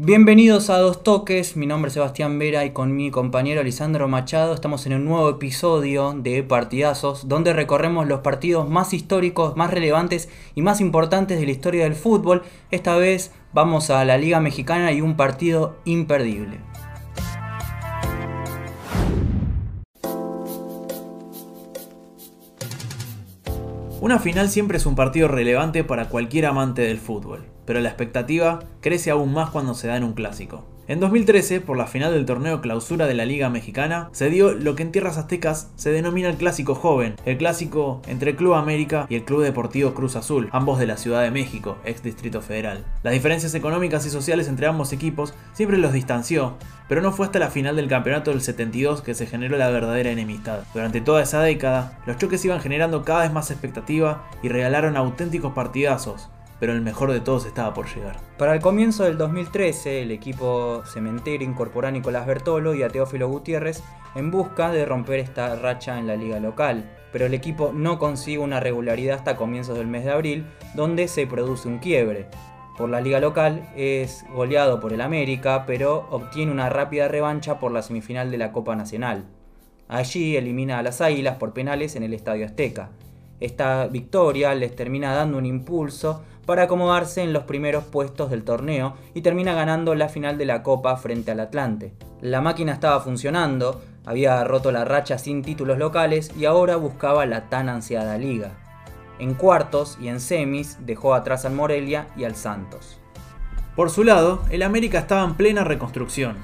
Bienvenidos a Dos Toques, mi nombre es Sebastián Vera y con mi compañero Lisandro Machado estamos en un nuevo episodio de Partidazos donde recorremos los partidos más históricos, más relevantes y más importantes de la historia del fútbol. Esta vez vamos a la Liga Mexicana y un partido imperdible. Una final siempre es un partido relevante para cualquier amante del fútbol, pero la expectativa crece aún más cuando se da en un clásico. En 2013, por la final del torneo clausura de la Liga Mexicana, se dio lo que en tierras aztecas se denomina el clásico joven, el clásico entre Club América y el Club Deportivo Cruz Azul, ambos de la Ciudad de México, ex Distrito Federal. Las diferencias económicas y sociales entre ambos equipos siempre los distanció, pero no fue hasta la final del campeonato del 72 que se generó la verdadera enemistad. Durante toda esa década, los choques iban generando cada vez más expectativa y regalaron auténticos partidazos, pero el mejor de todos estaba por llegar. Para el comienzo del 2013, el equipo cementero incorporó a Nicolás Bertolo y a Teófilo Gutiérrez en busca de romper esta racha en la liga local, pero el equipo no consigue una regularidad hasta comienzos del mes de abril, donde se produce un quiebre. Por la liga local es goleado por el América, pero obtiene una rápida revancha por la semifinal de la Copa Nacional. Allí elimina a las Águilas por penales en el Estadio Azteca. Esta victoria les termina dando un impulso para acomodarse en los primeros puestos del torneo y termina ganando la final de la Copa frente al Atlante. La máquina estaba funcionando, había roto la racha sin títulos locales y ahora buscaba la tan ansiada liga. En cuartos y en semis dejó atrás al Morelia y al Santos. Por su lado, el América estaba en plena reconstrucción.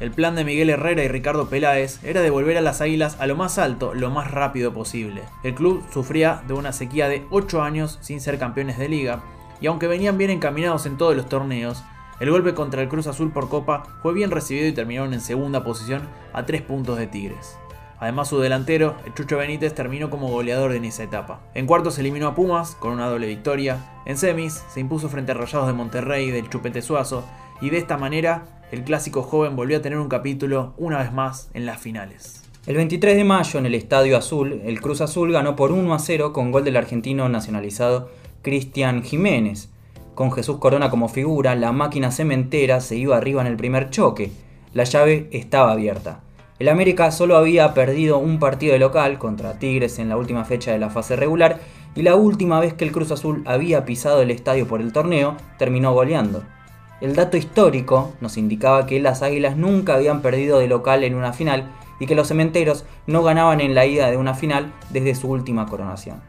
El plan de Miguel Herrera y Ricardo Peláez era devolver a las Águilas a lo más alto lo más rápido posible. El club sufría de una sequía de 8 años sin ser campeones de liga y aunque venían bien encaminados en todos los torneos, el golpe contra el Cruz Azul por Copa fue bien recibido y terminaron en segunda posición a 3 puntos de Tigres. Además su delantero, el Chucho Benítez, terminó como goleador en esa etapa. En cuartos se eliminó a Pumas con una doble victoria. En semis se impuso frente a Rayados de Monterrey del Chupete Suazo. Y de esta manera, el clásico joven volvió a tener un capítulo una vez más en las finales. El 23 de mayo en el Estadio Azul, el Cruz Azul ganó por 1 a 0 con gol del argentino nacionalizado Cristian Jiménez. Con Jesús Corona como figura, la máquina cementera se iba arriba en el primer choque. La llave estaba abierta. El América solo había perdido un partido de local contra Tigres en la última fecha de la fase regular y la última vez que el Cruz Azul había pisado el estadio por el torneo terminó goleando. El dato histórico nos indicaba que las Águilas nunca habían perdido de local en una final y que los cementeros no ganaban en la ida de una final desde su última coronación.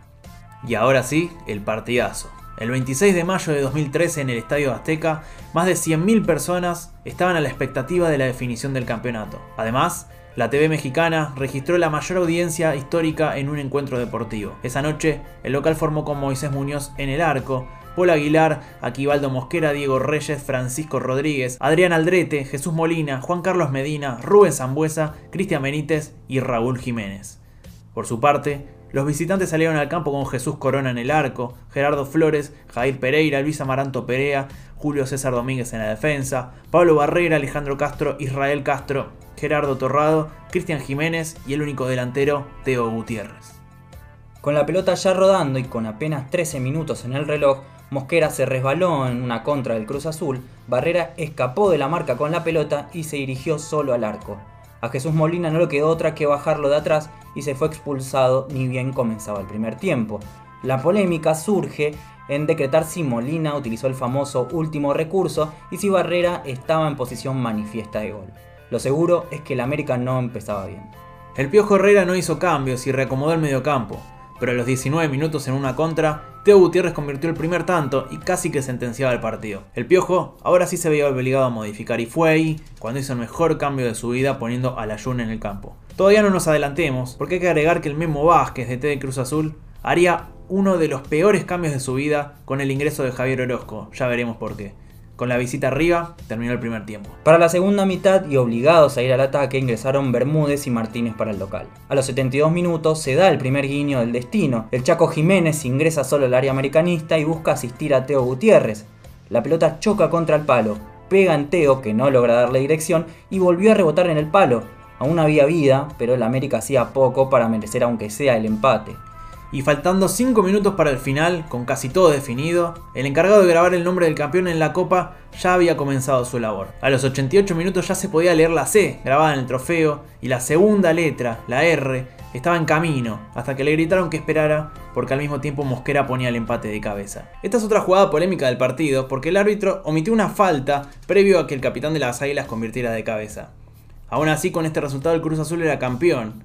Y ahora sí, el partidazo. El 26 de mayo de 2013 en el Estadio Azteca, más de 100.000 personas estaban a la expectativa de la definición del campeonato. Además, la TV mexicana registró la mayor audiencia histórica en un encuentro deportivo. Esa noche, el local formó con Moisés Muñoz en el arco, Paul Aguilar, Aquivaldo Mosquera, Diego Reyes, Francisco Rodríguez, Adrián Aldrete, Jesús Molina, Juan Carlos Medina, Rubén Zambuesa, Cristian Benítez y Raúl Jiménez. Por su parte, los visitantes salieron al campo con Jesús Corona en el arco, Gerardo Flores, Jair Pereira, Luis Amaranto Perea, Julio César Domínguez en la defensa, Pablo Barrera, Alejandro Castro, Israel Castro, Gerardo Torrado, Cristian Jiménez y el único delantero, Teo Gutiérrez. Con la pelota ya rodando y con apenas 13 minutos en el reloj, Mosquera se resbaló en una contra del Cruz Azul, Barrera escapó de la marca con la pelota y se dirigió solo al arco. A Jesús Molina no le quedó otra que bajarlo de atrás y se fue expulsado ni bien comenzaba el primer tiempo. La polémica surge en decretar si Molina utilizó el famoso último recurso y si Barrera estaba en posición manifiesta de gol. Lo seguro es que el América no empezaba bien. El Piojo Herrera no hizo cambios y reacomodó el mediocampo pero a los 19 minutos en una contra, Teo Gutiérrez convirtió el primer tanto y casi que sentenciaba el partido. El Piojo ahora sí se veía obligado a modificar y fue ahí cuando hizo el mejor cambio de su vida poniendo a la en el campo. Todavía no nos adelantemos, porque hay que agregar que el Memo Vázquez de T de Cruz Azul haría uno de los peores cambios de su vida con el ingreso de Javier Orozco, ya veremos por qué. Con la visita arriba, terminó el primer tiempo. Para la segunda mitad y obligados a ir al ataque, ingresaron Bermúdez y Martínez para el local. A los 72 minutos se da el primer guiño del destino. El Chaco Jiménez ingresa solo al área americanista y busca asistir a Teo Gutiérrez. La pelota choca contra el palo, pega en Teo, que no logra darle dirección, y volvió a rebotar en el palo. Aún había vida, pero el América hacía poco para merecer aunque sea el empate. y faltando 5 minutos para el final, con casi todo definido, el encargado de grabar el nombre del campeón en la copa ya había comenzado su labor. A los 88 minutos ya se podía leer la C grabada en el trofeo y la segunda letra, la R, estaba en camino, hasta que le gritaron que esperara, porque al mismo tiempo Mosquera ponía el empate de cabeza. Esta es otra jugada polémica del partido, porque el árbitro omitió una falta previo a que el capitán de las Águilas convirtiera de cabeza. Aún así, con este resultado el Cruz Azul era campeón,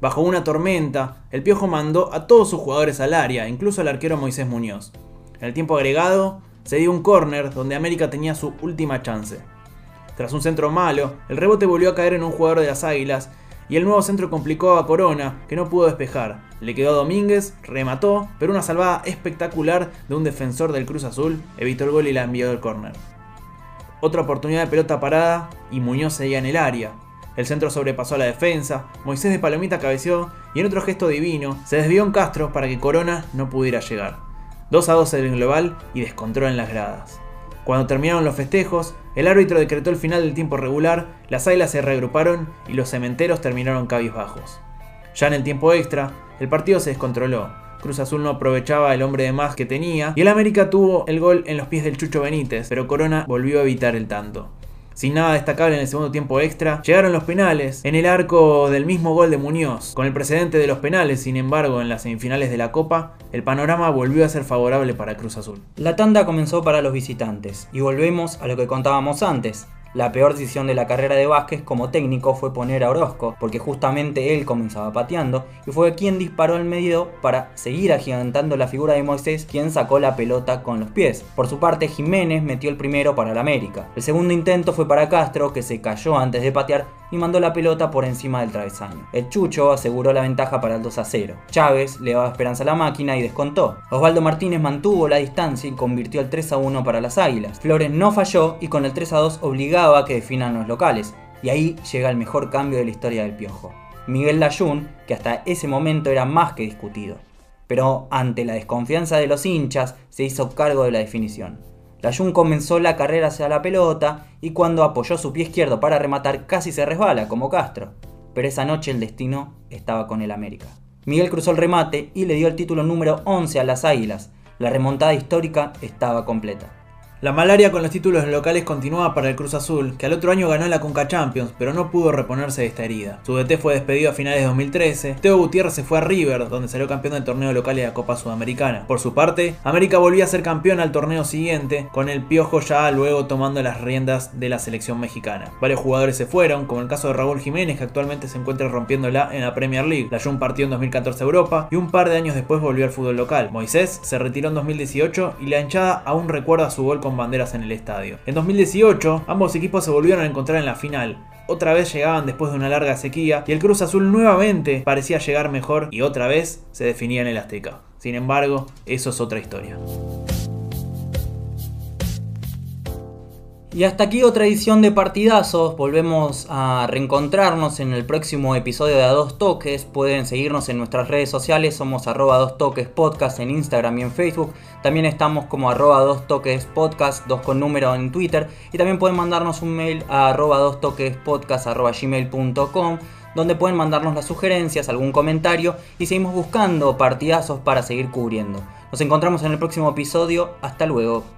Bajo una tormenta, el Piojo mandó a todos sus jugadores al área, incluso al arquero Moisés Muñoz. En el tiempo agregado, se dio un córner donde América tenía su última chance. Tras un centro malo, el rebote volvió a caer en un jugador de las Águilas y el nuevo centro complicó a Corona, que no pudo despejar. Le quedó a Domínguez, remató, pero una salvada espectacular de un defensor del Cruz Azul evitó el gol y la envió del córner. Otra oportunidad de pelota parada y Muñoz seguía en el área. El centro sobrepasó a la defensa, Moisés de Palomita cabeció y en otro gesto divino se desvió un Castro para que Corona no pudiera llegar. 2 a 2 en el global y descontrol en las gradas. Cuando terminaron los festejos, el árbitro decretó el final del tiempo regular, las águilas se reagruparon y los cementeros terminaron cabizbajos. Ya en el tiempo extra, el partido se descontroló. Cruz Azul no aprovechaba el hombre de más que tenía y el América tuvo el gol en los pies del Chucho Benítez, pero Corona volvió a evitar el tanto. Sin nada destacable en el segundo tiempo extra, llegaron los penales en el arco del mismo gol de Muñoz. Con el precedente de los penales, sin embargo, en las semifinales de la Copa, el panorama volvió a ser favorable para Cruz Azul. La tanda comenzó para los visitantes, y volvemos a lo que contábamos antes. La peor decisión de la carrera de Vázquez como técnico fue poner a Orozco, porque justamente él comenzaba pateando y fue quien disparó al medio para seguir agigantando la figura de Moisés, quien sacó la pelota con los pies. Por su parte, Jiménez metió el primero para el América. El segundo intento fue para Castro, que se cayó antes de patear y mandó la pelota por encima del travesaño. El Chucho aseguró la ventaja para el 2 a 0. Chávez le daba esperanza a la máquina y descontó. Osvaldo Martínez mantuvo la distancia y convirtió el 3 a 1 para las Águilas. Flores no falló y con el 3 a 2 obligaba a que definan los locales. Y ahí llega el mejor cambio de la historia del Piojo. Miguel Layún, que hasta ese momento era más que discutido. Pero ante la desconfianza de los hinchas, se hizo cargo de la definición. Layun comenzó la carrera hacia la pelota y cuando apoyó su pie izquierdo para rematar casi se resbala como Castro. Pero esa noche el destino estaba con el América. Miguel cruzó el remate y le dio el título número 11 a las Águilas. La remontada histórica estaba completa. La malaria con los títulos locales continuaba para el Cruz Azul, que al otro año ganó la Conca Champions, pero no pudo reponerse de esta herida. Su DT fue despedido a finales de 2013, Teo Gutiérrez se fue a River, donde salió campeón del torneo local de la Copa Sudamericana. Por su parte, América volvía a ser campeón al torneo siguiente, con el Piojo ya luego tomando las riendas de la selección mexicana. Varios jugadores se fueron, como el caso de Raúl Jiménez, que actualmente se encuentra rompiéndola en la Premier League. La Jun partió en 2014 a Europa y un par de años después volvió al fútbol local. Moisés se retiró en 2018 y la hinchada aún recuerda su gol banderas en el estadio. En 2018, ambos equipos se volvieron a encontrar en la final. Otra vez llegaban después de una larga sequía y el Cruz Azul nuevamente parecía llegar mejor y otra vez se definía en el Azteca. Sin embargo, eso es otra historia. Y hasta aquí otra edición de Partidazos. Volvemos a reencontrarnos en el próximo episodio de A Dos Toques. Pueden seguirnos en nuestras redes sociales. Somos arroba Dos Toques Podcast en Instagram y en Facebook. También estamos como arroba Dos Toques Podcast, dos con número en Twitter. Y también pueden mandarnos un mail a arroba Dos Toques Podcast arroba gmail.com donde pueden mandarnos las sugerencias, algún comentario y seguimos buscando partidazos para seguir cubriendo. Nos encontramos en el próximo episodio. Hasta luego.